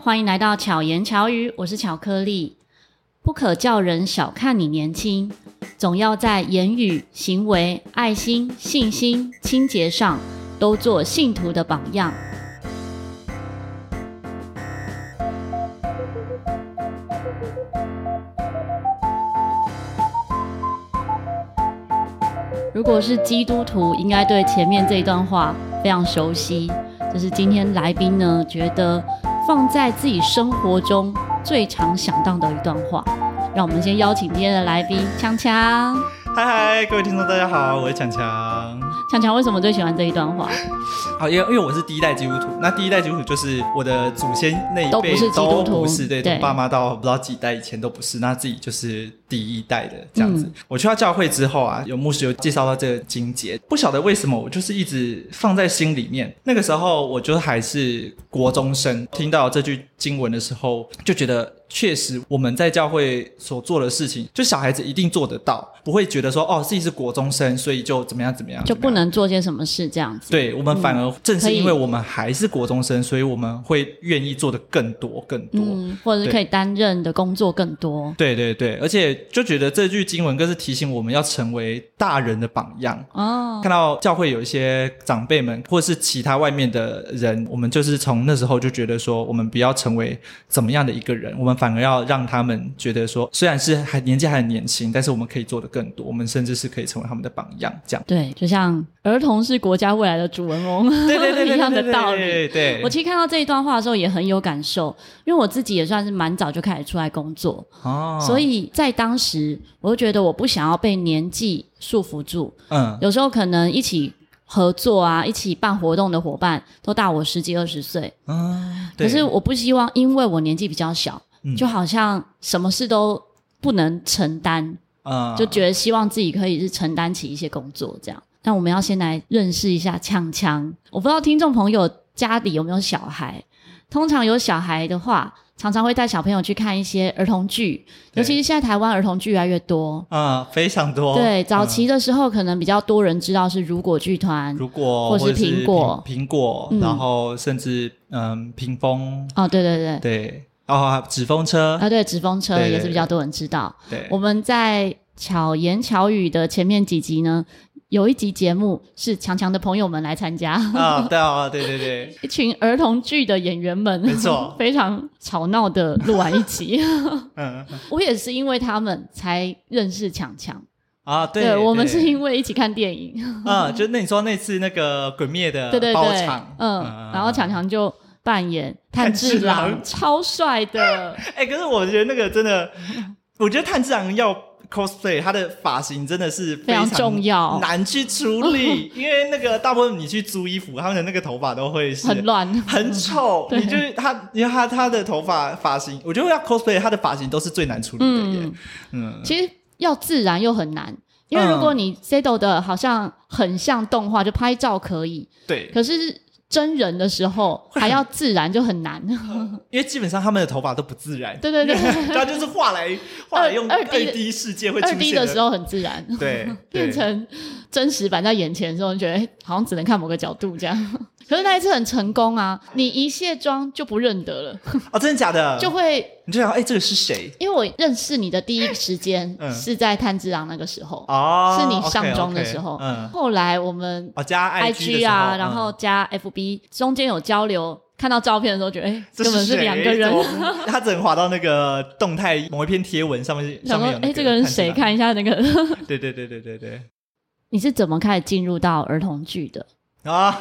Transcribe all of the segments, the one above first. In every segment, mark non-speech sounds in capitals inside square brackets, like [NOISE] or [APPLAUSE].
欢迎来到巧言巧语，我是巧克力。不可叫人小看你年轻，总要在言语、行为、爱心、信心、清洁上都做信徒的榜样。如果是基督徒，应该对前面这一段话非常熟悉。就是今天来宾呢，觉得放在自己生活中最常想到的一段话。让我们先邀请今天的来宾强强。嗨嗨，各位听众大家好，我是强强。强强为什么最喜欢这一段话？好，因为因为我是第一代基督徒，那第一代基督徒就是我的祖先那一辈都不是对，对从爸妈到不知道几代以前都不是，那自己就是第一代的这样子。嗯、我去到教会之后啊，有牧师有介绍到这个经节，不晓得为什么我就是一直放在心里面。那个时候我就还是国中生，听到这句经文的时候，就觉得。确实，我们在教会所做的事情，就小孩子一定做得到，不会觉得说哦，自己是国中生，所以就怎么样怎么样，就不能做些什么事这样子。对，我们反而正是因为我们还是国中生，嗯、所以我们会愿意做的更多更多，嗯，或者是可以担任的工作更多。对对对，而且就觉得这句经文更是提醒我们要成为大人的榜样哦。看到教会有一些长辈们，或者是其他外面的人，我们就是从那时候就觉得说，我们不要成为怎么样的一个人，我们。反而要让他们觉得说，虽然是还年纪还很年轻，但是我们可以做的更多，我们甚至是可以成为他们的榜样。这样对，就像儿童是国家未来的主人翁，对 [LAUGHS] 对对，一样的道理。对，对，对，我其实看到这一段话的时候也很有感受，因为我自己也算是蛮早就开始出来工作哦，所以在当时我就觉得我不想要被年纪束缚住。嗯，有时候可能一起。合作啊，一起办活动的伙伴都大我十几二十岁，嗯，可是我不希望因为我年纪比较小，嗯，就好像什么事都不能承担，嗯，就觉得希望自己可以是承担起一些工作这样。那我们要先来认识一下强强，我不知道听众朋友家里有没有小孩，通常有小孩的话。常常会带小朋友去看一些儿童剧，尤其是现在台湾儿童剧越来越多，嗯，非常多。对，早期的时候可能比较多人知道是如果剧团，如果或是苹果，苹果，然后甚至嗯，屏风，哦，对对对。对，哦，纸风车。啊，对，纸风车也是比较多人知道。对，我们在巧言巧语的前面几集呢。有一集节目是强强的朋友们来参加。啊，对啊，对对对，[LAUGHS] 一群儿童剧的演员们，没错，[LAUGHS] 非常吵闹的录完一集。[LAUGHS] 嗯，我也是因为他们才认识强强。啊，对，对，我们是因为一起看电影。啊，就那你说那次那个《鬼灭》的对对对，嗯，然后强强就扮演炭治郎，超帅的。哎，可是我觉得那个真的，我觉得炭治郎要。Cosplay 他的发型真的是非常重要，难去处理，[LAUGHS] 因为那个大部分你去租衣服，他们的那个头发都会是很乱、很丑。[LAUGHS] 你就是他，因为他他的头发发型，我觉得要 cosplay 他的发型都是最难处理的耶。嗯，嗯其实要自然又很难，因为如果你 settle 的好像很像动画，就拍照可以。对，可是。真人的时候还要自然就很难，[LAUGHS] 因为基本上他们的头发都不自然。对对对，他 [LAUGHS] 就是画来 [LAUGHS] 画来用二 D 世界会出现。二 D 的时候很自然，对，变成真实版在眼前的时候，你觉得好像只能看某个角度这样。可是那一次很成功啊！你一卸妆就不认得了哦，真的假的？就会你就想，哎，这个是谁？因为我认识你的第一时间是在炭治郎那个时候哦，是你上妆的时候。嗯，后来我们加 IG 啊，然后加 FB，中间有交流，看到照片的时候觉得，哎，根本是两个人。[LAUGHS] 他只能滑到那个动态某一篇贴文上面，上面有哎，这个人是谁？看一下那个。[LAUGHS] 对对对对对对。你是怎么开始进入到儿童剧的？啊，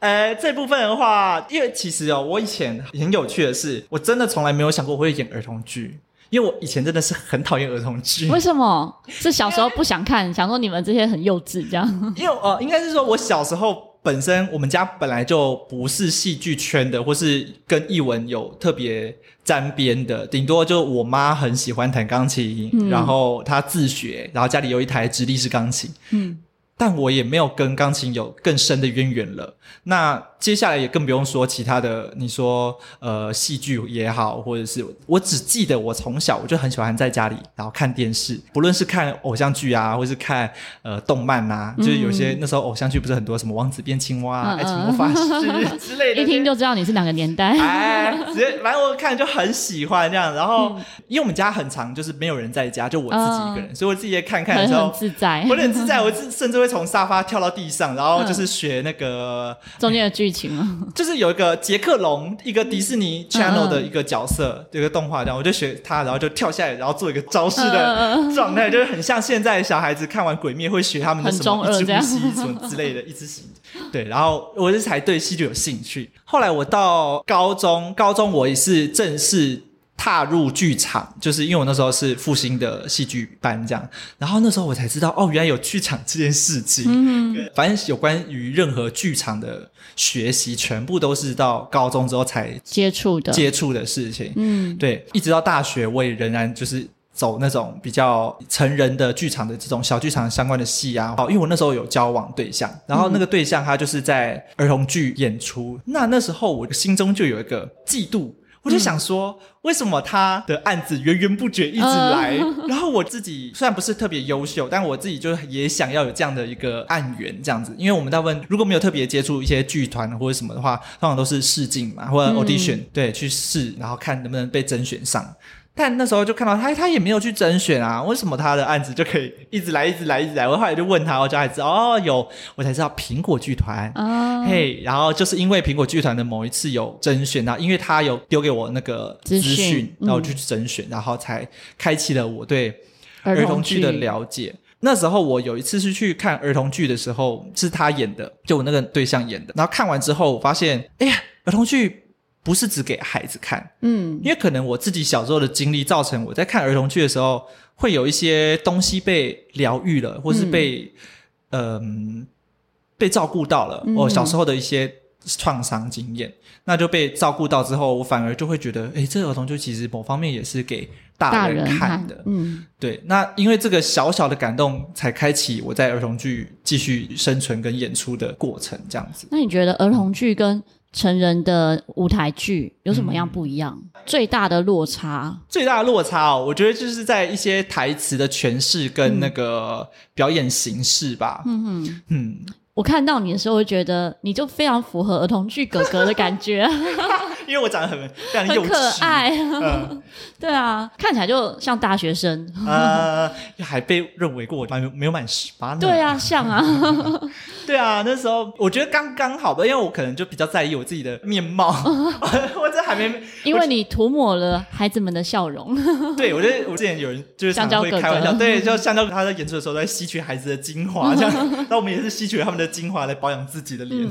呃，这部分的话，因为其实哦，我以前很有趣的是，我真的从来没有想过我会演儿童剧，因为我以前真的是很讨厌儿童剧。为什么？[LAUGHS] 是小时候不想看，想说你们这些很幼稚这样？因为呃，应该是说我小时候本身我们家本来就不是戏剧圈的，或是跟艺文有特别沾边的，顶多就我妈很喜欢弹钢琴，嗯、然后她自学，然后家里有一台直立式钢琴，嗯。但我也没有跟钢琴有更深的渊源了。那接下来也更不用说其他的，你说呃戏剧也好，或者是我只记得我从小我就很喜欢在家里然后看电视，不论是看偶像剧啊，或是看呃动漫啊，嗯、就是有些那时候偶像剧不是很多什么王子变青蛙、啊爱情魔法师之类的，一听就知道你是哪个年代。[LAUGHS] 哎，直接反正我看就很喜欢这样，然后、嗯、因为我们家很长就是没有人在家，就我自己一个人，嗯、所以我自己也看看的时候很自在，我很自在，我甚至会从沙发跳到地上，然后就是学那个、嗯、中间的剧 [LAUGHS] 就是有一个杰克龙，一个迪士尼 Channel 的一个角色，这、嗯、个动画，这样我就学他，然后就跳下来，然后做一个招式的状态，嗯、就是很像现在小孩子看完《鬼灭》会学他们的什么一只呼吸什么之类的，一直吸。[LAUGHS] 对，然后我就才对戏剧有兴趣。后来我到高中，高中我也是正式踏入剧场，就是因为我那时候是复兴的戏剧班这样。然后那时候我才知道，哦，原来有剧场这件事情。嗯哼，反正有关于任何剧场的学习，全部都是到高中之后才接触的接触的事情。嗯，对，一直到大学，我也仍然就是。走那种比较成人的剧场的这种小剧场相关的戏啊，因为我那时候有交往对象，然后那个对象他就是在儿童剧演出，嗯、那那时候我心中就有一个嫉妒，我就想说，嗯、为什么他的案子源源不绝一直来，呃、[LAUGHS] 然后我自己虽然不是特别优秀，但我自己就也想要有这样的一个案源这样子，因为我们大部分如果没有特别接触一些剧团或者什么的话，通常都是试镜嘛，或者 audition，、嗯、对，去试，然后看能不能被甄选上。但那时候就看到他，他也没有去甄选啊，为什么他的案子就可以一直来，一直来，一直来？我后来就问他，我就才知道哦，有，我才知道苹果剧团，哦，嘿，然后就是因为苹果剧团的某一次有甄选啊，因为他有丢给我那个资讯，然后我就去甄选，嗯、然后才开启了我对儿童剧的了解。那时候我有一次是去看儿童剧的时候，是他演的，就我那个对象演的，然后看完之后我发现，哎呀，儿童剧。不是只给孩子看，嗯，因为可能我自己小时候的经历造成我在看儿童剧的时候，会有一些东西被疗愈了，或是被嗯、呃、被照顾到了。我小时候的一些创伤经验，那就被照顾到之后，我反而就会觉得，诶，这个儿童剧其实某方面也是给大人看的，看嗯，对。那因为这个小小的感动，才开启我在儿童剧继续生存跟演出的过程，这样子。那你觉得儿童剧跟成人的舞台剧有什么样不一样？嗯、最大的落差？最大的落差哦，我觉得就是在一些台词的诠释跟那个表演形式吧。嗯哼，嗯，我看到你的时候，我觉得你就非常符合儿童剧哥哥的感觉。[LAUGHS] 因为我长得很非常幼稚，很可爱，嗯、[LAUGHS] 对啊，看起来就像大学生，呃，还被认为过满没有满十八呢。对啊，像啊，[LAUGHS] 对啊，那时候我觉得刚刚好吧，因为我可能就比较在意我自己的面貌，[LAUGHS] 我这还没，因为你涂抹了孩子们的笑容。对，我觉得我之前有人就是常常会开玩笑，对，就香蕉他在演出的时候在吸取孩子的精华，这样，那我们也是吸取了他们的精华来保养自己的脸，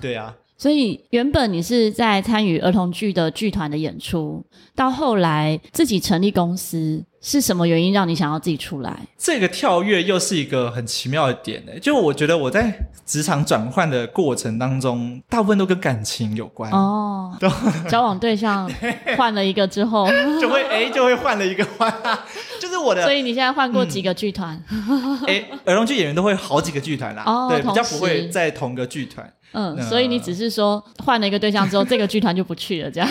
对啊。所以原本你是在参与儿童剧的剧团的演出，到后来自己成立公司，是什么原因让你想要自己出来？这个跳跃又是一个很奇妙的点呢。就我觉得我在职场转换的过程当中，大部分都跟感情有关哦。[LAUGHS] 对交往对象换了一个之后，[LAUGHS] 就会哎就会换了一个换，[LAUGHS] 就是我的。所以你现在换过几个剧团？哎、嗯，儿童剧演员都会好几个剧团啦，哦、对，时比较不会在同个剧团。嗯，所以你只是说换了一个对象之后，这个剧团就不去了，这样。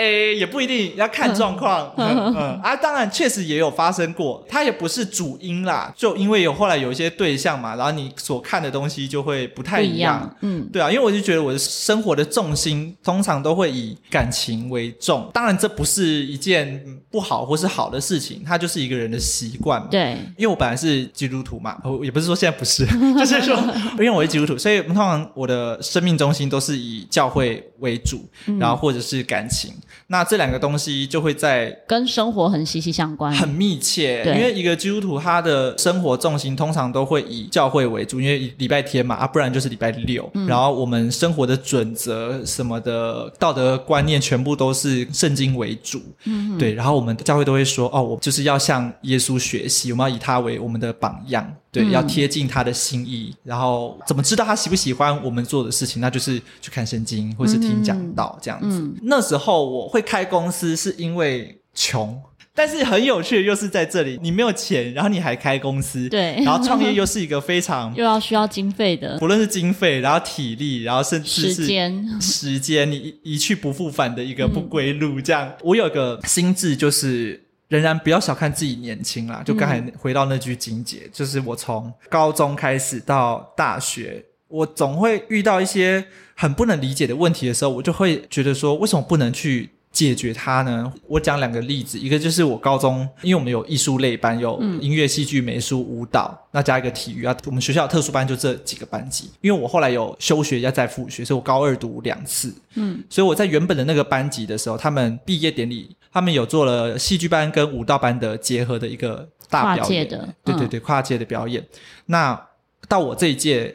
诶，也不一定要看状况，嗯。嗯啊，当然确实也有发生过，它也不是主因啦，就因为有后来有一些对象嘛，然后你所看的东西就会不太一样，嗯，对啊，因为我就觉得我的生活的重心通常都会以感情为重，当然这不是一件不好或是好的事情，它就是一个人的习惯嘛，对，因为我本来是基督徒嘛，也不是说现在不是，[LAUGHS] 就是说 [LAUGHS] 因为我是基督徒，所以通常我的生命中心都是以教会为主，嗯、然后或者是感情。那这两个东西就会在跟生活很息息相关，很密切。对因为一个基督徒他的生活重心通常都会以教会为主，因为礼拜天嘛，啊，不然就是礼拜六。嗯、然后我们生活的准则什么的道德观念，全部都是圣经为主。嗯，对。然后我们教会都会说，哦，我就是要向耶稣学习，我们要以他为我们的榜样。对，要贴近他的心意，嗯、然后怎么知道他喜不喜欢我们做的事情？那就是去看圣经，或是听讲道这样子。那时候我会开公司，是因为穷。但是很有趣的又是在这里，你没有钱，然后你还开公司，对，然后创业又是一个非常 [LAUGHS] 又要需要经费的，不论是经费，然后体力，然后甚至是时间，时间，你一,一去不复返的一个不归路。这样，嗯、我有个心智就是。仍然不要小看自己年轻啦，就刚才回到那句金姐，嗯、就是我从高中开始到大学，我总会遇到一些很不能理解的问题的时候，我就会觉得说，为什么不能去解决它呢？我讲两个例子，一个就是我高中，因为我们有艺术类班，有音乐、戏剧、美术、舞蹈，那加一个体育啊，我们学校特殊班就这几个班级。因为我后来有休学要再复学，所以我高二读两次，嗯，所以我在原本的那个班级的时候，他们毕业典礼。他们有做了戏剧班跟舞蹈班的结合的一个大表演，的对对对，跨界的表演。嗯、那到我这一届，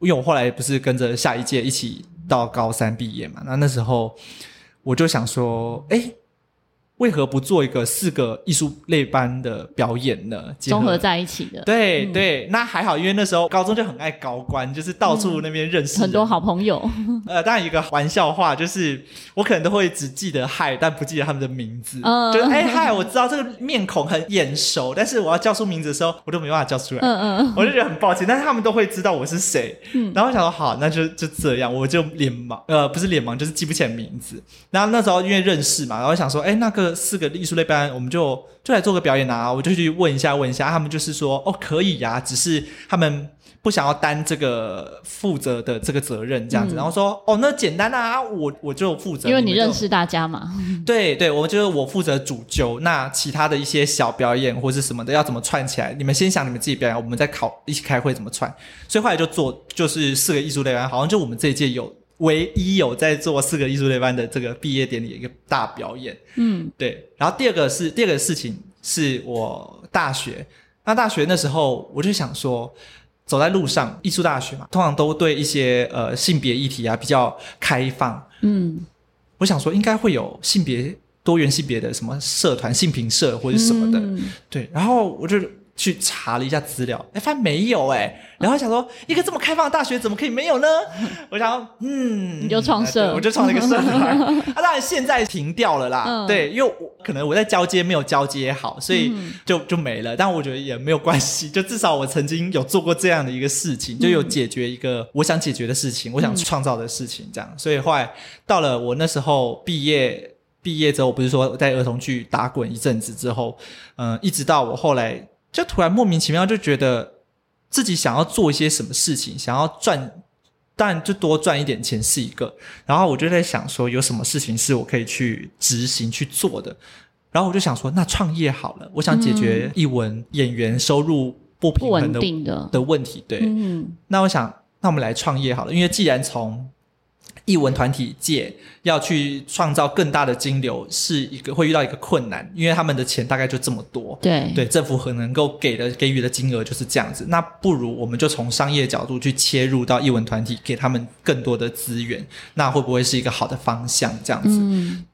因为我后来不是跟着下一届一起到高三毕业嘛，那那时候我就想说，哎。为何不做一个四个艺术类班的表演呢？综合在一起的。对、嗯、对，那还好，因为那时候高中就很爱高官，就是到处那边认识、嗯、很多好朋友。[LAUGHS] 呃，当然一个玩笑话，就是我可能都会只记得嗨，但不记得他们的名字。嗯，就是哎嗨，我知道这个面孔很眼熟，但是我要叫出名字的时候，我都没办法叫出来。嗯嗯，我就觉得很抱歉，但是他们都会知道我是谁。嗯，然后我想说好，那就就这样，我就脸盲，呃，不是脸盲，就是记不起来名字。然后那时候因为认识嘛，然后想说，哎，那个四个艺术类。班我们就就来做个表演啊，我就去问一下问一下，他们就是说哦可以呀、啊，只是他们不想要担这个负责的这个责任这样子，嗯、然后说哦那简单啊，我我就负责，因为你认识大家嘛。[LAUGHS] 对对，我就是我负责主揪，那其他的一些小表演或是什么的要怎么串起来，你们先想你们自己表演，我们再考一起开会怎么串，所以后来就做就是四个艺术类班，好像就我们这一届有。唯一有在做四个艺术类班的这个毕业典礼一个大表演，嗯，对。然后第二个是第二个事情是我大学，那大学那时候我就想说，走在路上，艺术大学嘛，通常都对一些呃性别议题啊比较开放，嗯，我想说应该会有性别多元性别的什么社团，性平社或者什么的，嗯、对。然后我就。去查了一下资料，哎，发现没有哎，然后想说，一个这么开放的大学怎么可以没有呢？[LAUGHS] 我想说，嗯，你就创社，我就创了一个社团。[LAUGHS] 啊，当然现在停掉了啦，嗯、对，因为我可能我在交接没有交接好，所以就就没了。但我觉得也没有关系，[LAUGHS] 就至少我曾经有做过这样的一个事情，就有解决一个我想解决的事情，我想创造的事情，这样。所以后来到了我那时候毕业，毕业之后，我不是说在儿童剧打滚一阵子之后，嗯、呃，一直到我后来。就突然莫名其妙就觉得自己想要做一些什么事情，想要赚，但就多赚一点钱是一个。然后我就在想说，有什么事情是我可以去执行去做的。然后我就想说，那创业好了，我想解决一文演员收入不平衡的的，的问题。对，嗯，那我想，那我们来创业好了，因为既然从艺文团体界要去创造更大的金流，是一个会遇到一个困难，因为他们的钱大概就这么多。对对，政府可能够给的给予的金额就是这样子。那不如我们就从商业角度去切入到艺文团体，给他们更多的资源，那会不会是一个好的方向？这样子。嗯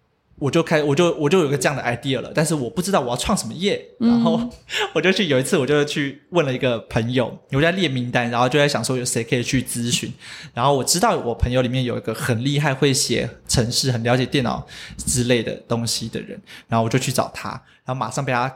我就开，我就我就有个这样的 idea 了，但是我不知道我要创什么业，嗯、然 [LAUGHS] 后我就去有一次，我就去问了一个朋友，我在列名单，然后就在想说有谁可以去咨询，然后我知道我朋友里面有一个很厉害会写程式、很了解电脑之类的东西的人，然后我就去找他，然后马上被他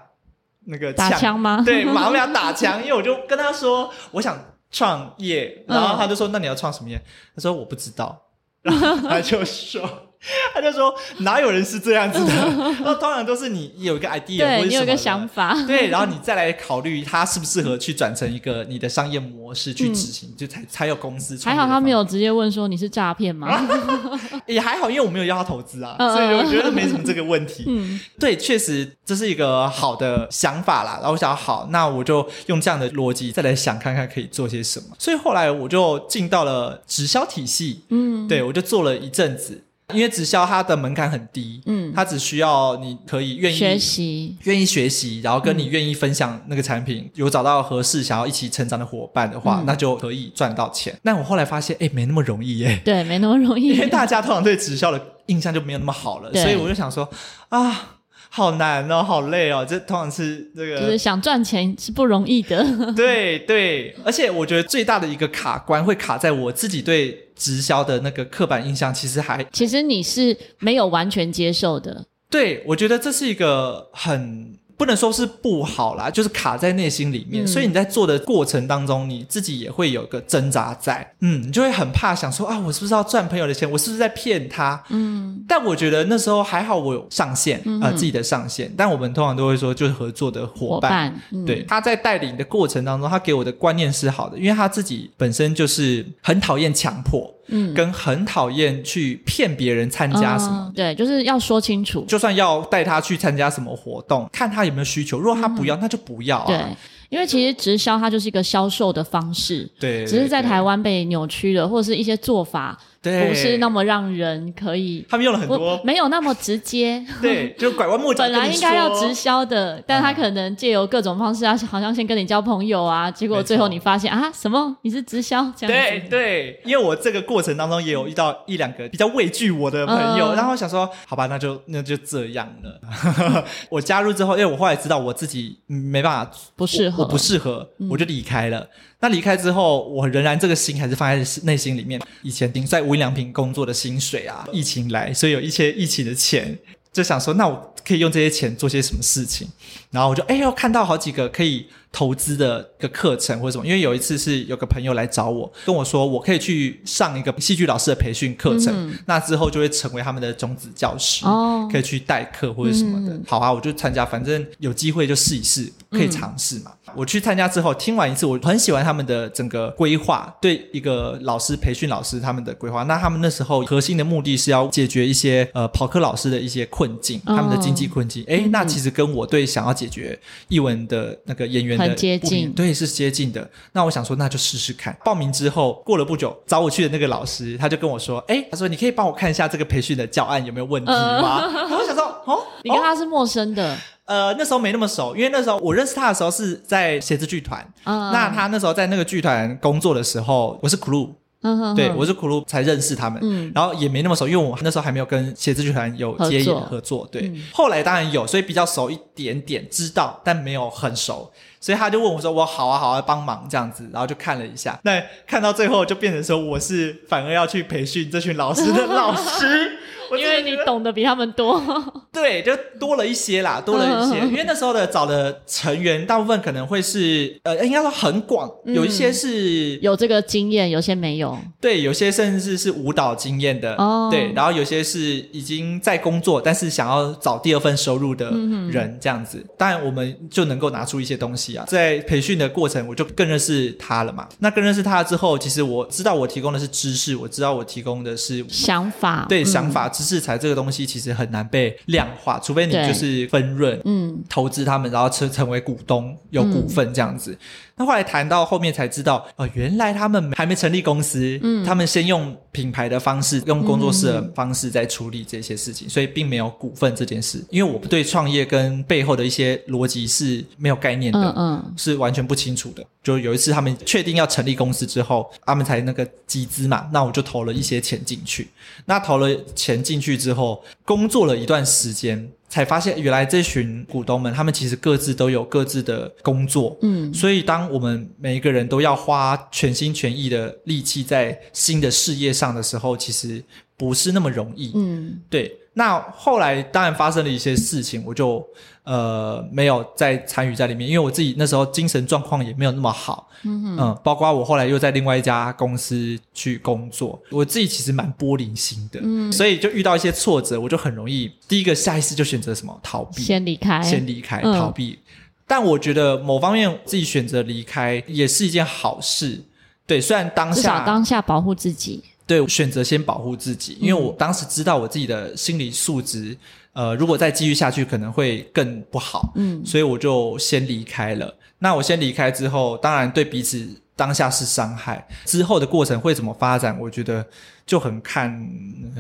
那个打枪吗？[LAUGHS] 对，马上被他打枪，[LAUGHS] 因为我就跟他说我想创业，然后他就说、嗯、那你要创什么业？他说我不知道，然后他就说。[LAUGHS] 他就说：“哪有人是这样子的？[LAUGHS] 那通常都是你有一个 idea，对，你有一个想法，对，然后你再来考虑它适不适合去转成一个你的商业模式去执行，嗯、就才才有公司。还好他没有直接问说你是诈骗吗？[LAUGHS] 也还好，因为我没有要他投资啊，所以我觉得没什么这个问题。嗯，对，确实这是一个好的想法啦。然后我想，好，那我就用这样的逻辑再来想看看可以做些什么。所以后来我就进到了直销体系，嗯，对，我就做了一阵子。因为直销它的门槛很低，嗯，它只需要你可以愿意学习，愿意学习，然后跟你愿意分享那个产品，嗯、有找到合适想要一起成长的伙伴的话，嗯、那就可以赚到钱。但我后来发现，哎，没那么容易耶。对，没那么容易，因为大家通常对直销的印象就没有那么好了，所以我就想说，啊。好难哦，好累哦，这通常是这个，就是想赚钱是不容易的。[LAUGHS] [LAUGHS] 对对，而且我觉得最大的一个卡关会卡在我自己对直销的那个刻板印象，其实还，其实你是没有完全接受的。对，我觉得这是一个很。不能说是不好啦，就是卡在内心里面，嗯、所以你在做的过程当中，你自己也会有个挣扎在，嗯，你就会很怕想说啊，我是不是要赚朋友的钱？我是不是在骗他？嗯，但我觉得那时候还好，我有上线，嗯、呃，自己的上线。但我们通常都会说，就是合作的伙伴，伙伴嗯、对，他在带领的过程当中，他给我的观念是好的，因为他自己本身就是很讨厌强迫。嗯，跟很讨厌去骗别人参加什么、嗯，对，就是要说清楚。就算要带他去参加什么活动，看他有没有需求。如果他不要，嗯、那就不要啊。对。因为其实直销它就是一个销售的方式，对，只是在台湾被扭曲了，或者是一些做法不是那么让人可以。他们用了很多，没有那么直接，对，就拐弯抹角。[LAUGHS] 本来应该要直销的，但他可能借由各种方式啊，好像先跟你交朋友啊，结果最后你发现啊，什么你是直销这样子。对对，因为我这个过程当中也有遇到一两个比较畏惧我的朋友，然后想说，好吧，那就那就这样了。[LAUGHS] 我加入之后，因为我后来知道我自己没办法，不适合。我不适合，我就离开了。那离开之后，我仍然这个心还是放在内心里面。以前顶在无印良品工作的薪水啊，疫情来，所以有一些疫情的钱，就想说，那我可以用这些钱做些什么事情？然后我就哎呦，看到好几个可以。投资的一个课程或者什么，因为有一次是有个朋友来找我，跟我说我可以去上一个戏剧老师的培训课程，嗯、那之后就会成为他们的种子教师，哦、可以去代课或者什么的。嗯、好啊，我就参加，反正有机会就试一试，可以尝试嘛。嗯、我去参加之后，听完一次，我很喜欢他们的整个规划，对一个老师培训老师他们的规划。那他们那时候核心的目的是要解决一些呃跑课老师的一些困境，哦、他们的经济困境。哎，那其实跟我对想要解决译文的那个演员的。很接近，对，是接近的。那我想说，那就试试看。报名之后，过了不久，找我去的那个老师，他就跟我说：“哎，他说你可以帮我看一下这个培训的教案有没有问题吗？” [LAUGHS] 呃、我想说：“哦，你跟他是陌生的。”呃，那时候没那么熟，因为那时候我认识他的时候是在写字剧团。嗯、那他那时候在那个剧团工作的时候，我是 crew。对，我是苦路才认识他们，嗯、然后也没那么熟，因为我那时候还没有跟写字剧团有接演合作。对，嗯、后来当然有，所以比较熟一点点，知道，但没有很熟。所以他就问我说：“我好啊，好啊，帮忙这样子。”然后就看了一下，那看到最后就变成说我是反而要去培训这群老师的老师。[LAUGHS] [LAUGHS] [LAUGHS] 因为你懂得比他们多，[LAUGHS] 对，就多了一些啦，多了一些。因为那时候的找的成员，大部分可能会是，呃，应该说很广，有一些是有这个经验，有些没有。对，有些甚至是舞蹈经验的，哦，对，然后有些是已经在工作，但是想要找第二份收入的人，这样子。当然，我们就能够拿出一些东西啊。在培训的过程，我就更认识他了嘛。那更认识他之后，其实我知道我提供的是知识，我知道我提供的是想法，对，想法。知识财这个东西其实很难被量化，除非你就是分润，嗯，投资他们，然后成成为股东，有股份这样子。嗯那后来谈到后面才知道，哦，原来他们还没成立公司，嗯，他们先用品牌的方式，用工作室的方式在处理这些事情，嗯、所以并没有股份这件事。因为我对创业跟背后的一些逻辑是没有概念的，嗯，嗯是完全不清楚的。就有一次他们确定要成立公司之后，他们才那个集资嘛，那我就投了一些钱进去。那投了钱进去之后，工作了一段时间。才发现，原来这群股东们，他们其实各自都有各自的工作，嗯，所以当我们每一个人都要花全心全意的力气在新的事业上的时候，其实不是那么容易，嗯，对。那后来当然发生了一些事情，我就呃没有再参与在里面，因为我自己那时候精神状况也没有那么好，嗯哼。嗯，包括我后来又在另外一家公司去工作，我自己其实蛮玻璃心的，嗯，所以就遇到一些挫折，我就很容易第一个下意识就选择什么逃避，先离开，先离开，逃避。嗯、但我觉得某方面自己选择离开也是一件好事，对，虽然当下至少当下保护自己。对，选择先保护自己，因为我当时知道我自己的心理素质，呃，如果再继续下去可能会更不好，嗯，所以我就先离开了。那我先离开之后，当然对彼此当下是伤害，之后的过程会怎么发展，我觉得就很看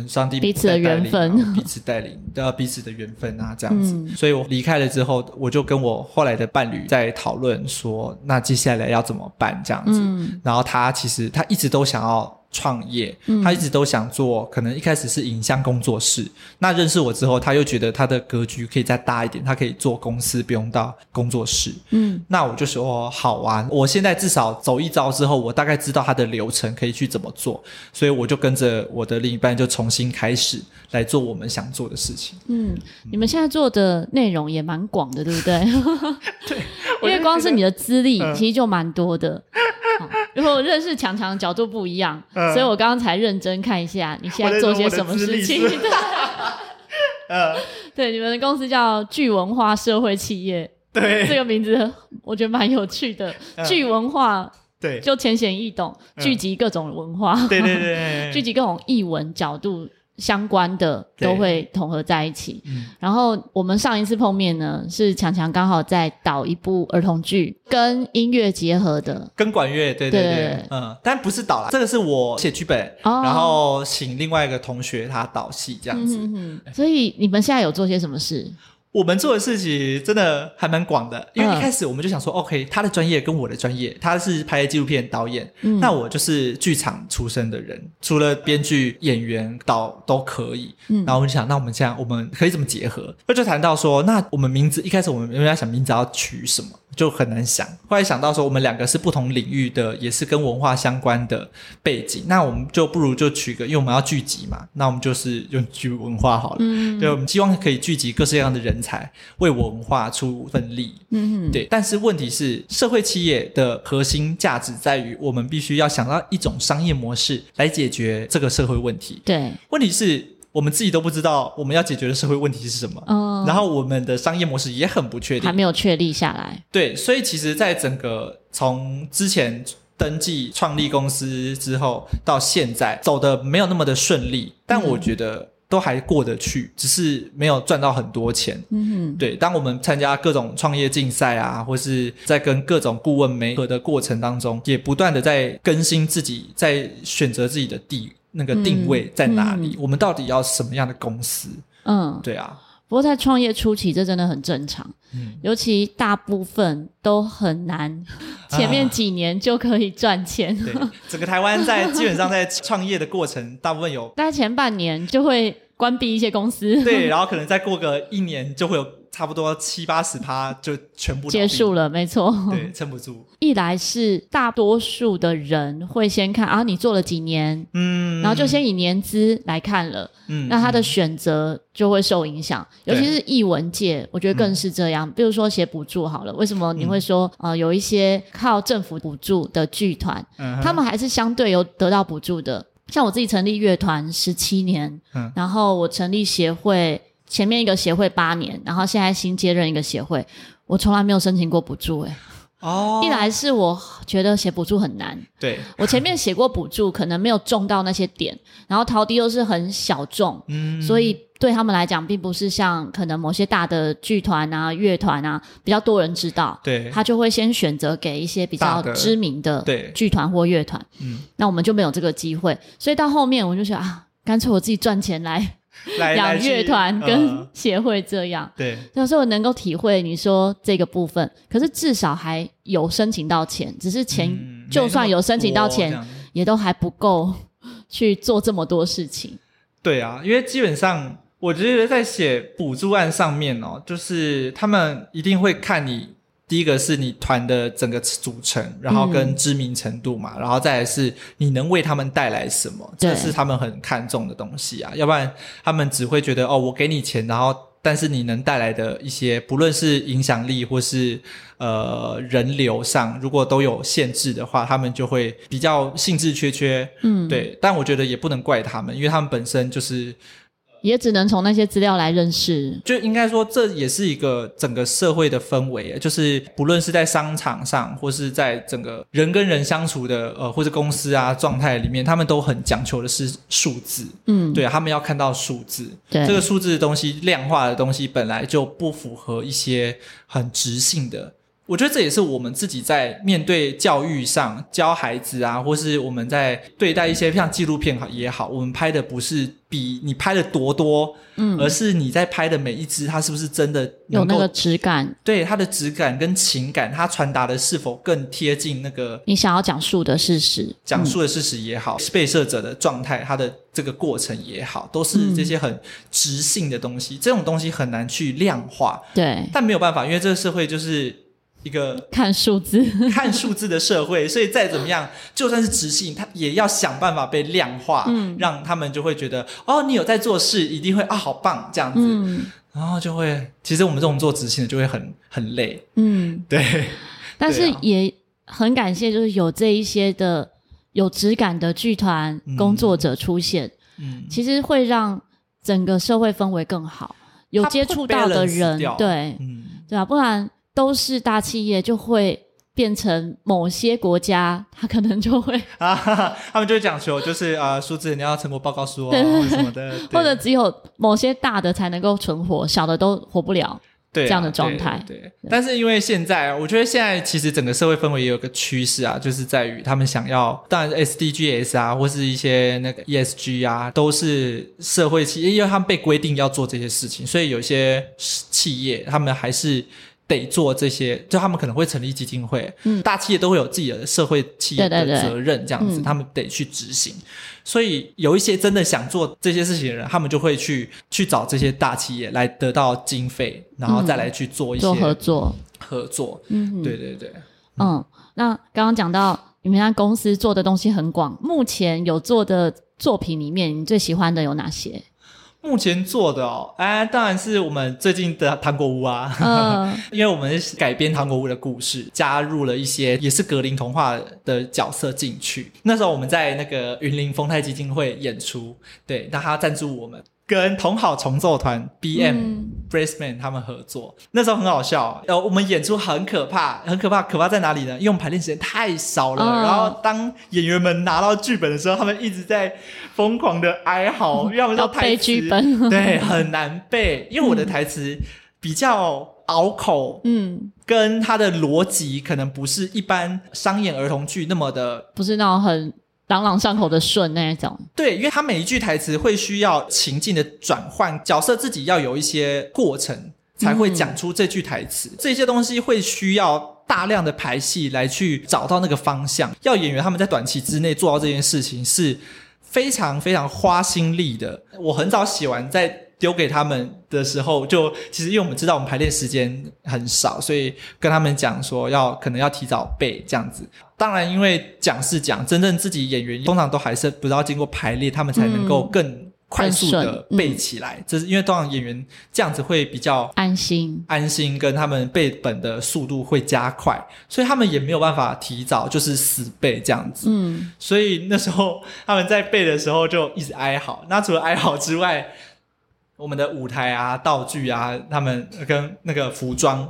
上帝、啊、彼此的缘分，彼此带领的彼此的缘分啊，这样子。嗯、所以我离开了之后，我就跟我后来的伴侣在讨论说，那接下来要怎么办这样子。嗯、然后他其实他一直都想要。创业，他一直都想做，可能一开始是影像工作室。那认识我之后，他又觉得他的格局可以再大一点，他可以做公司，不用到工作室。嗯，那我就说好玩。我现在至少走一遭之后，我大概知道他的流程可以去怎么做，所以我就跟着我的另一半就重新开始来做我们想做的事情。嗯，你们现在做的内容也蛮广的，对不对？[LAUGHS] 对，[LAUGHS] 因为光是你的资历其实就蛮多的。然后认识强强的角度不一样，嗯、所以我刚刚才认真看一下你现在做些什么事情。[LAUGHS] 对，你们的公司叫聚文化社会企业，对，这个名字我觉得蛮有趣的。聚、嗯、文化，对，就浅显易懂，聚集各种文化，对对对，[LAUGHS] 聚集各种译文角度。相关的都会统合在一起。嗯、然后我们上一次碰面呢，是强强刚好在导一部儿童剧，跟音乐结合的，跟管乐，对对对，对。嗯，但不是导啦，这个是我写剧本，哦、然后请另外一个同学他导戏这样子。嗯哼哼，所以你们现在有做些什么事？我们做的事情真的还蛮广的，因为一开始我们就想说、嗯、OK，他的专业跟我的专业，他是拍纪录片导演，嗯、那我就是剧场出身的人，除了编剧、演员、导都可以。嗯，然后我们就想，那我们这样我们可以怎么结合？那就谈到说，那我们名字一开始我们原来想名字要取什么？就很难想，后来想到说我们两个是不同领域的，也是跟文化相关的背景，那我们就不如就取个，因为我们要聚集嘛，那我们就是用聚文化好了。嗯，对，我们希望可以聚集各式各样的人才，为文化出份力。嗯哼，对。但是问题是，社会企业的核心价值在于，我们必须要想到一种商业模式来解决这个社会问题。对，问题是。我们自己都不知道我们要解决的社会问题是什么，嗯，然后我们的商业模式也很不确定，还没有确立下来。对，所以其实，在整个从之前登记创立公司之后到现在，走的没有那么的顺利，但我觉得都还过得去，只是没有赚到很多钱。嗯哼，对。当我们参加各种创业竞赛啊，或是在跟各种顾问媒合的过程当中，也不断的在更新自己，在选择自己的地。那个定位在哪里？嗯嗯、我们到底要什么样的公司？嗯，对啊。不过在创业初期，这真的很正常。嗯，尤其大部分都很难，[LAUGHS] 前面几年就可以赚钱。啊、对，整个台湾在基本上在创业的过程，大部分有，[LAUGHS] 大概前半年就会关闭一些公司。对，然后可能再过个一年就会有。差不多七八十趴就全部结束了，没错。对，撑不住。一来是大多数的人会先看啊，你做了几年，嗯，然后就先以年资来看了，嗯，那他的选择就会受影响。嗯、尤其是艺文界，我觉得更是这样。嗯、比如说写补助好了，为什么你会说呃，有一些靠政府补助的剧团，嗯、他们还是相对有得到补助的。像我自己成立乐团十七年，嗯，然后我成立协会。前面一个协会八年，然后现在新接任一个协会，我从来没有申请过补助诶。哦，一来是我觉得写补助很难，对，我前面写过补助，可能没有中到那些点，然后陶笛又是很小众，嗯，所以对他们来讲，并不是像可能某些大的剧团啊、乐团啊比较多人知道，对，他就会先选择给一些比较知名的剧团或乐团，嗯，那我们就没有这个机会，所以到后面我就想啊，干脆我自己赚钱来。养乐团跟协会这样，呃、对，有时候我能够体会你说这个部分，可是至少还有申请到钱，只是钱、嗯、就算有申请到钱，也都还不够去做这么多事情。对啊，因为基本上我觉得在写补助案上面哦，就是他们一定会看你。第一个是你团的整个组成，然后跟知名程度嘛，嗯、然后再来是你能为他们带来什么，这是他们很看重的东西啊。要不然他们只会觉得哦，我给你钱，然后但是你能带来的一些，不论是影响力或是呃人流上，如果都有限制的话，他们就会比较兴致缺缺。嗯，对。但我觉得也不能怪他们，因为他们本身就是。也只能从那些资料来认识，就应该说这也是一个整个社会的氛围，就是不论是在商场上，或是在整个人跟人相处的呃，或者公司啊状态里面，他们都很讲求的是数字，嗯，对，他们要看到数字，对，这个数字的东西量化的东西本来就不符合一些很直性的我觉得这也是我们自己在面对教育上教孩子啊，或是我们在对待一些像纪录片也好，我们拍的不是比你拍的多多，嗯，而是你在拍的每一支，它是不是真的有那个质感？对，它的质感跟情感，它传达的是否更贴近那个你想要讲述的事实？讲述的事实也好，嗯、被摄者的状态，它的这个过程也好，都是这些很直性的东西。嗯、这种东西很难去量化，对，但没有办法，因为这个社会就是。一个看数字、[LAUGHS] 看数字的社会，所以再怎么样，就算是直性，他也要想办法被量化，嗯，让他们就会觉得，哦，你有在做事，一定会啊，好棒这样子，嗯，然后就会，其实我们这种做直性的就会很很累，嗯，对。但是也很感谢，就是有这一些的有质感的剧团工作者出现，嗯，其实会让整个社会氛围更好，有接触到的人，对，嗯，对啊，不然。都是大企业，就会变成某些国家，他可能就会 [LAUGHS] 啊，他们就会讲求就是啊，数字你要成果报告书啊、哦、什么的，[LAUGHS] 或者只有某些大的才能够存活，小的都活不了。对、啊，这样的状态。对，对，但是因为现在，我觉得现在其实整个社会氛围也有个趋势啊，就是在于他们想要，当然 SDGs 啊，或是一些那个 ESG 啊，都是社会企业，因为他们被规定要做这些事情，所以有些企业他们还是。得做这些，就他们可能会成立基金会，嗯，大企业都会有自己的社会企业的责任，这样子，他们得去执行。嗯、所以有一些真的想做这些事情的人，他们就会去去找这些大企业来得到经费，然后再来去做一些、合作合作。嗯，对对对。嗯，那刚刚讲到你们家公司做的东西很广，目前有做的作品里面，你最喜欢的有哪些？目前做的哦，哎，当然是我们最近的糖果屋啊，嗯、[LAUGHS] 因为我们是改编糖果屋的故事，加入了一些也是格林童话的角色进去。那时候我们在那个云林丰泰基金会演出，对，那他赞助我们。跟同好重奏团 BM、嗯、Braceman 他们合作，那时候很好笑。呃，我们演出很可怕，很可怕，可怕在哪里呢？因为我们排练时间太少了。哦、然后当演员们拿到剧本的时候，他们一直在疯狂的哀嚎，[LAUGHS] 因为他们要背剧本，[LAUGHS] 对，很难背。因为我的台词比较拗口，嗯，跟他的逻辑可能不是一般商演儿童剧那么的，不是那种很。朗朗上口的顺那一种，对，因为他每一句台词会需要情境的转换，角色自己要有一些过程才会讲出这句台词，嗯、这些东西会需要大量的排戏来去找到那个方向，要演员他们在短期之内做到这件事情是非常非常花心力的。我很早写完在。丢给他们的时候，就其实因为我们知道我们排练时间很少，所以跟他们讲说要可能要提早背这样子。当然，因为讲是讲，真正自己演员通常都还是不知道经过排练，他们才能够更快速的背起来。这、嗯、是因为通常演员这样子会比较安心，安心跟他们背本的速度会加快，所以他们也没有办法提早就是死背这样子。嗯，所以那时候他们在背的时候就一直哀嚎。那除了哀嚎之外，我们的舞台啊、道具啊，他们跟那个服装，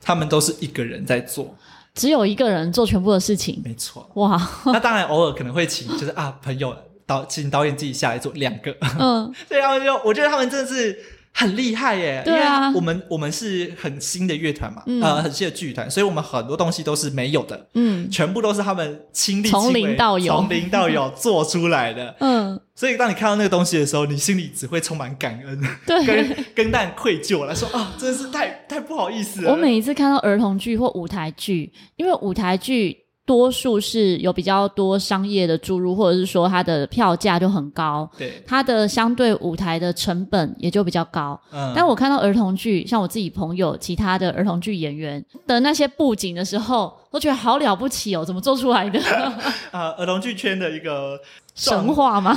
他们都是一个人在做，只有一个人做全部的事情。没错，哇！那当然偶尔可能会请，就是啊，朋友导请导演自己下来做两个。嗯，所以他们就，我觉得他们真的是。很厉害耶！对啊，因为我们我们是很新的乐团嘛，嗯、呃，很新的剧团，所以我们很多东西都是没有的，嗯，全部都是他们亲力从零到有，从零到有 [LAUGHS] 做出来的，嗯，所以当你看到那个东西的时候，你心里只会充满感恩，[LAUGHS] 对，跟跟但愧疚来说啊，真的是太太不好意思了。我每一次看到儿童剧或舞台剧，因为舞台剧。多数是有比较多商业的注入，或者是说它的票价就很高，对，它的相对舞台的成本也就比较高。嗯，但我看到儿童剧，像我自己朋友其他的儿童剧演员的那些布景的时候，我觉得好了不起哦，怎么做出来的？[LAUGHS] 啊，儿童剧圈的一个神话吗？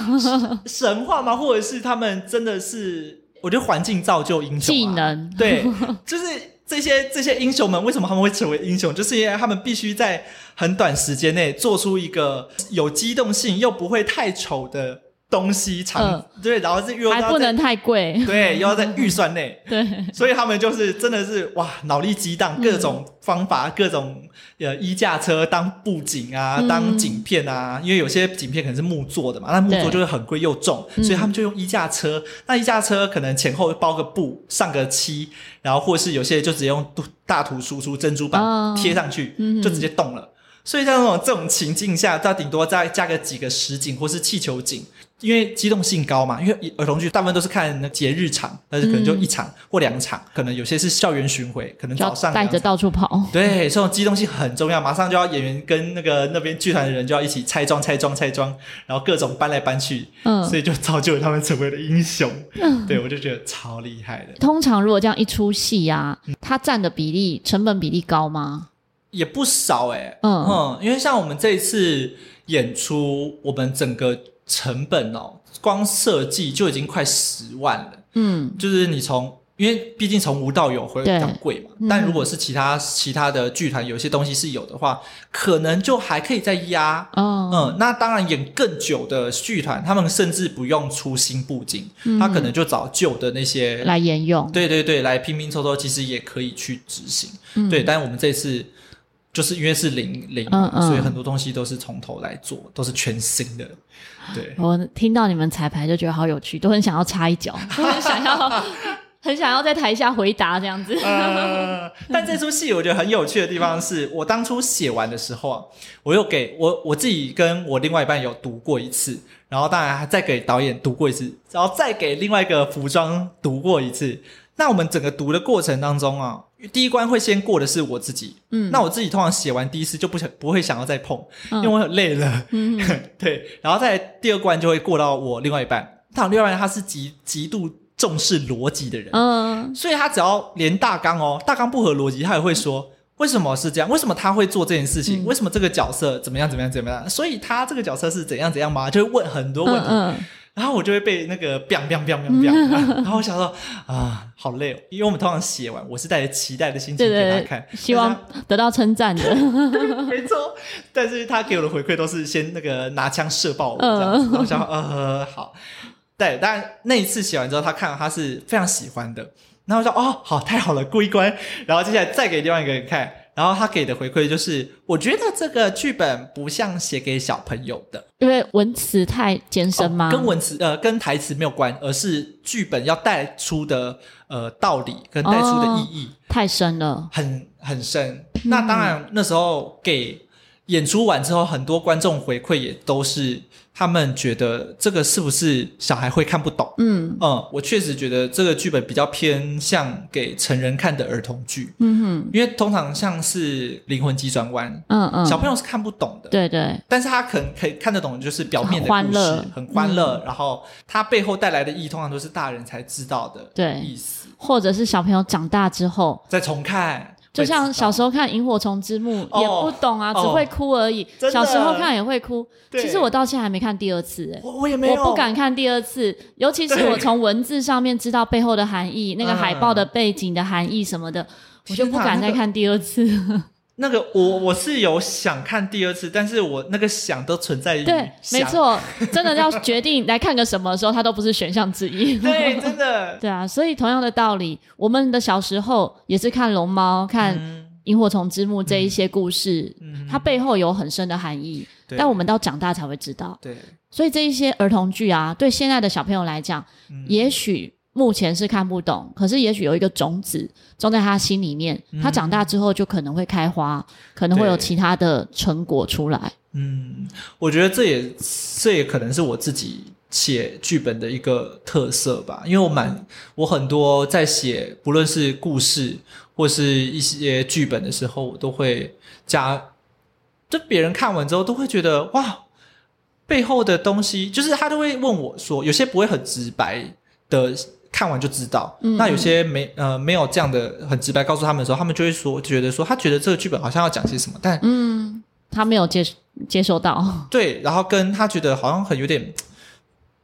神话吗？或者是他们真的是？我觉得环境造就英雄啊，技能，对，就是。这些这些英雄们为什么他们会成为英雄？就是因为他们必须在很短时间内做出一个有机动性又不会太丑的东西长、呃、对，然后是又还不能太贵，对，又要在预算内，[LAUGHS] 对，所以他们就是真的是哇，脑力激荡，各种方法，嗯、各种呃衣架车当布景啊，嗯、当景片啊，因为有些景片可能是木做的嘛，那木做就是很贵又重，所以他们就用衣架车。嗯、那衣架车可能前后包个布，上个漆，然后或是有些就直接用大图输出珍珠板贴上去，哦、就直接动了。嗯所以在这种这种情境下，它顶多再加个几个实景或是气球景，因为机动性高嘛。因为儿童剧大部分都是看那节日场，但是可能就一场或两场，嗯、可能有些是校园巡回，可能早上带着到处跑。对，这种机动性很重要，马上就要演员跟那个那边剧团的人就要一起拆装、拆装、拆装，然后各种搬来搬去。嗯，所以就造就了他们成为了英雄。嗯，对我就觉得超厉害的。通常如果这样一出戏呀，它占的比例成本比例高吗？也不少哎、欸，嗯嗯，因为像我们这一次演出，我们整个成本哦，光设计就已经快十万了，嗯，就是你从，因为毕竟从无到有会比较贵嘛，嗯、但如果是其他其他的剧团，有些东西是有的话，可能就还可以再压，哦、嗯，那当然演更久的剧团，他们甚至不用出新布景，嗯、他可能就找旧的那些来沿用，对对对，来拼拼凑凑，其实也可以去执行，嗯、对，但是我们这次。就是因为是零零，嗯嗯，所以很多东西都是从头来做，都是全新的。对，我听到你们彩排就觉得好有趣，都很想要插一脚，[LAUGHS] 都很想要，很想要在台下回答这样子。呃、但这出戏我觉得很有趣的地方是，我当初写完的时候啊，我又给我我自己跟我另外一半有读过一次，然后当然还再给导演读过一次，然后再给另外一个服装读过一次。那我们整个读的过程当中啊，第一关会先过的是我自己，嗯，那我自己通常写完第一次就不想不会想要再碰，嗯、因为我很累了，嗯，[LAUGHS] 对，然后在第二关就会过到我另外一半，他另外一半他是极极度重视逻辑的人，嗯，所以他只要连大纲哦，大纲不合逻辑，他也会说为什么是这样，为什么他会做这件事情，嗯、为什么这个角色怎么样怎么样怎么样，所以他这个角色是怎样怎样吗？就会问很多问题。嗯嗯然后我就会被那个 biang biang biang biang biang，然后我想说啊，好累哦，因为我们通常写完，我是带着期待的心情给他看，希望得到称赞的，[LAUGHS] 没错。但是他给我的回馈都是先那个拿枪射爆我这样子，然后我想呃好，对，但那一次写完之后，他看到他是非常喜欢的，然后我说哦好，太好了，过一关，然后接下来再给另外一个人看。然后他给的回馈就是，我觉得这个剧本不像写给小朋友的，因为文词太艰深吗？哦，跟文词呃跟台词没有关，而是剧本要带出的呃道理跟带出的意义，哦，太深了，很很深。嗯，那当然那时候给演出完之后，很多观众回馈也都是。他们觉得这个是不是小孩会看不懂？嗯嗯，我确实觉得这个剧本比较偏向给成人看的儿童剧。嗯哼，因为通常像是灵魂急转弯，嗯嗯，小朋友是看不懂的。对对，但是他可能可以看得懂，就是表面的故事，很欢乐，很欢乐，嗯，然后他背后带来的意义，通常都是大人才知道的意思，或者是小朋友长大之后再重看。就像小时候看《萤火虫之墓》也不懂啊，只会哭而已。小时候看也会哭。其实我到现在还没看第二次，哎，我也没有，我不敢看第二次。尤其是我从文字上面知道背后的含义，那个海报的背景的含义什么的，我就不敢再看第二次。那个我我是有想看第二次，但是我那个想都存在于对，没错，真的要决定来看个什么的时候，它都不是选项之一。[LAUGHS] 对，真的。[LAUGHS] 对啊，所以同样的道理，我们的小时候也是看龙猫、看萤火虫之墓这一些故事，嗯、它背后有很深的含义，对但我们到长大才会知道。对，所以这一些儿童剧啊，对现在的小朋友来讲，嗯、也许。目前是看不懂，可是也许有一个种子种在他心里面，他长大之后就可能会开花，嗯、可能会有其他的成果出来。嗯，我觉得这也这也可能是我自己写剧本的一个特色吧，因为我蛮我很多在写不论是故事或是一些剧本的时候，我都会加，就别人看完之后都会觉得哇，背后的东西就是他都会问我说，有些不会很直白的。看完就知道，嗯、那有些没呃没有这样的很直白告诉他们的时候，他们就会说觉得说他觉得这个剧本好像要讲些什么，但嗯他没有接接收到。对，然后跟他觉得好像很有点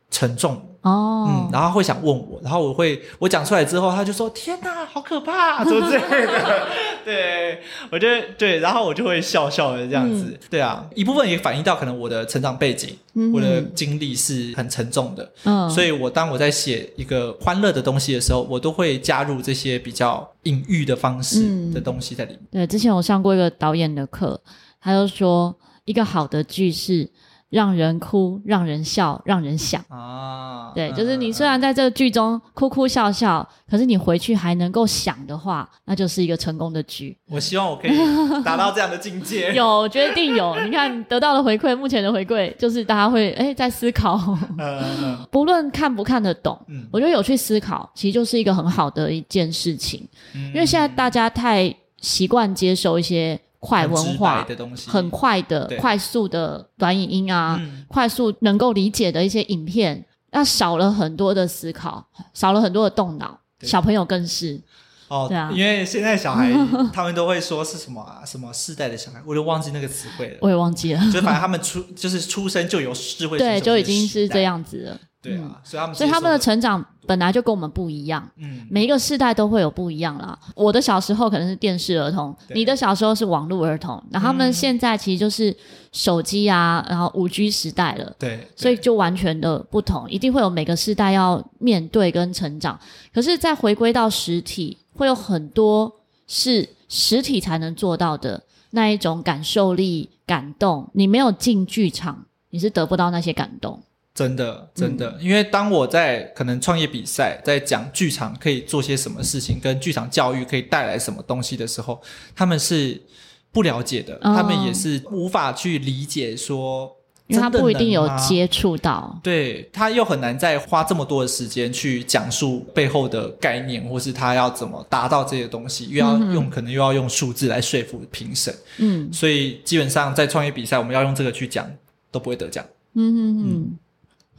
沉重。哦，嗯，然后会想问我，然后我会我讲出来之后，他就说：“天哪，好可怕，怎么之类的。[LAUGHS] ”对，我觉得对，然后我就会笑笑的这样子。嗯、对啊，一部分也反映到可能我的成长背景，嗯、我的经历是很沉重的。嗯，所以我当我在写一个欢乐的东西的时候，我都会加入这些比较隐喻的方式的东西在里面。对，之前我上过一个导演的课，他就说一个好的句式。让人哭，让人笑，让人想啊！对，就是你虽然在这个剧中哭哭笑笑，可是你回去还能够想的话，那就是一个成功的剧。我希望我可以达到这样的境界。[LAUGHS] 有，我觉得一定有。你看得到的回馈，目前的回馈就是大家会哎在思考，不论看不看得懂，嗯，我觉得有去思考，其实就是一个很好的一件事情。嗯，因为现在大家太习惯接受一些。快文化的东西，很快的、快速的短影音啊，嗯、快速能够理解的一些影片，那少了很多的思考，少了很多的动脑。小朋友更是。哦，对啊，因为现在小孩 [LAUGHS] 他们都会说是什么啊，什么世代的小孩，我都忘记那个词汇了，我也忘记了。就反正他们出就是出生就有智慧，对，就已经是这样子了。对啊，所以他们所以他们的成长本来就跟我们不一样。嗯，每一个世代都会有不一样啦。我的小时候可能是电视儿童，你的小时候是网络儿童，那他们现在其实就是手机啊，然后五 G 时代了。对，所以就完全的不同，一定会有每个世代要面对跟成长。可是再回归到实体，会有很多是实体才能做到的那一种感受力、感动。你没有进剧场，你是得不到那些感动。真的，真的，嗯、因为当我在可能创业比赛，在讲剧场可以做些什么事情，跟剧场教育可以带来什么东西的时候，他们是不了解的，哦、他们也是无法去理解说，因为他不一定有接触到，对，他又很难再花这么多的时间去讲述背后的概念，或是他要怎么达到这些东西，又要用、嗯、可能又要用数字来说服评审，嗯，所以基本上在创业比赛，我们要用这个去讲，都不会得奖，嗯嗯。嗯。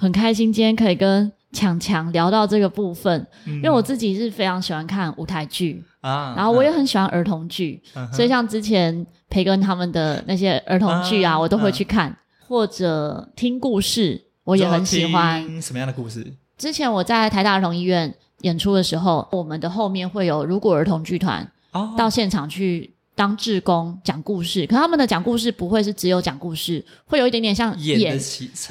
很开心今天可以跟强强聊到这个部分，嗯、因为我自己是非常喜欢看舞台剧啊，然后我也很喜欢儿童剧，嗯、所以像之前培根他们的那些儿童剧啊，嗯、我都会去看，嗯、或者听故事，我也很喜欢。听什么样的故事？之前我在台大儿童医院演出的时候，我们的后面会有如果儿童剧团到现场去当志工讲故事，可他们的讲故事不会是只有讲故事，会有一点点像演演，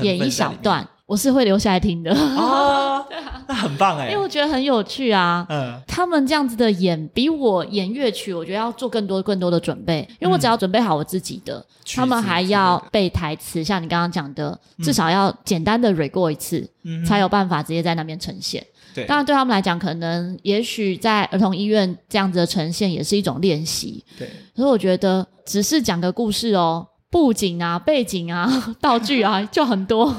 演一小段。我是会留下来听的哦，[LAUGHS] 那很棒哎，因为我觉得很有趣啊。嗯，他们这样子的演，比我演乐曲，我觉得要做更多更多的准备。因为我只要准备好我自己的，他们还要背台词，像你刚刚讲的，至少要简单的 read 过一次，才有办法直接在那边呈现。对，当然对他们来讲，可能也许在儿童医院这样子的呈现也是一种练习。对，所以我觉得只是讲个故事哦。布景啊，背景啊，[LAUGHS] 道具啊，[LAUGHS] 就很多。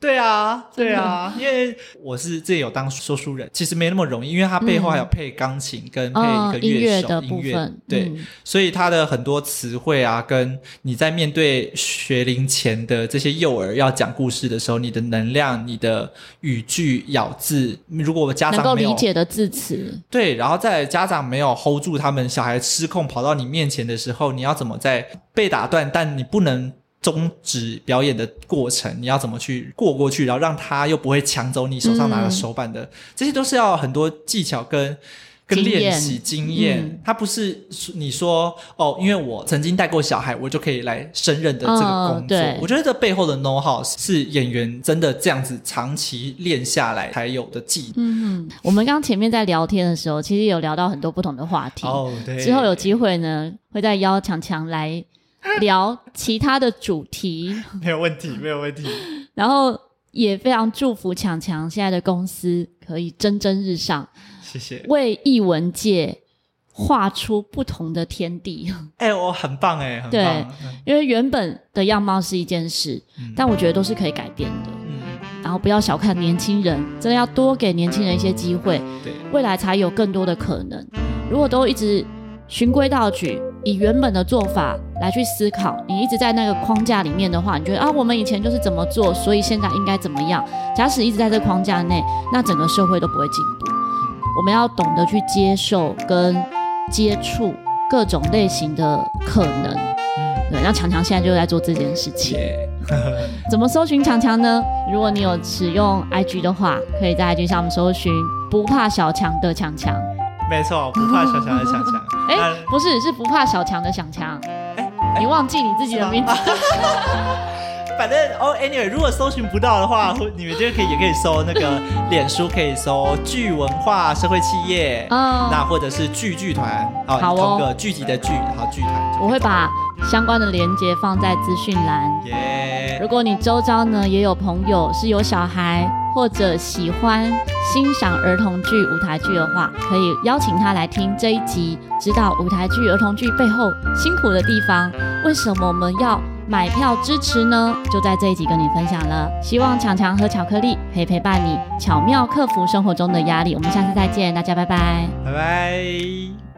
对啊，[LAUGHS] 对啊，因为我是自己有当说书人，其实没那么容易，因为它背后还有配钢琴跟配一个乐手、嗯、音乐的部分。对，嗯、所以它的很多词汇啊，跟你在面对学龄前的这些幼儿要讲故事的时候，你的能量、你的语句、咬字，如果我家长能够理解的字词，对，然后在家长没有 hold 住他们小孩失控跑到你面前的时候，你要怎么在被打断，但你不能终止表演的过程，你要怎么去过过去，然后让他又不会抢走你手上拿的手板的，嗯、这些都是要很多技巧跟跟练习经验。嗯、它不是你说哦，因为我曾经带过小孩，我就可以来胜任的这个工作。哦、我觉得这背后的 know how 是演员真的这样子长期练下来才有的技能。嗯，我们刚刚前面在聊天的时候，其实有聊到很多不同的话题。哦，对。之后有机会呢，会再邀强强来。聊其他的主题，[LAUGHS] 没有问题，没有问题。然后也非常祝福强强现在的公司可以蒸蒸日上，谢谢。为艺文界画出不同的天地。[LAUGHS] 哎、欸，我很棒哎，很棒。对，因为原本的样貌是一件事，嗯、但我觉得都是可以改变的。嗯，然后不要小看年轻人，真的要多给年轻人一些机会，对，未来才有更多的可能。如果都一直循规蹈矩。以原本的做法来去思考，你一直在那个框架里面的话，你觉得啊，我们以前就是怎么做，所以现在应该怎么样？假使一直在这个框架内，那整个社会都不会进步。我们要懂得去接受跟接触各种类型的可能。嗯，对，那强强现在就在做这件事情。怎么搜寻强强呢？如果你有使用 IG 的话，可以在 IG 上面搜寻“不怕小强的强强”。没错，不怕小强的想强。哎、欸，不是，是不怕小强的想强。哎、欸，你忘记你自己的名字？[LAUGHS] 反正哦，anyway，如果搜寻不到的话，你们就可以也可以搜那个脸书，可以搜聚文化社会企业，嗯，那或者是聚剧团，好哦，个聚集的聚，好剧团。我会把相关的连接放在资讯栏。耶，如果你周遭呢也有朋友是有小孩或者喜欢欣赏儿童剧、舞台剧的话，可以邀请他来听这一集，知道舞台剧、儿童剧背后辛苦的地方，为什么我们要买票支持呢，就在这一集跟你分享了。希望强强和巧克力可以陪伴你，巧妙克服生活中的压力。我们下次再见，大家拜拜，拜拜。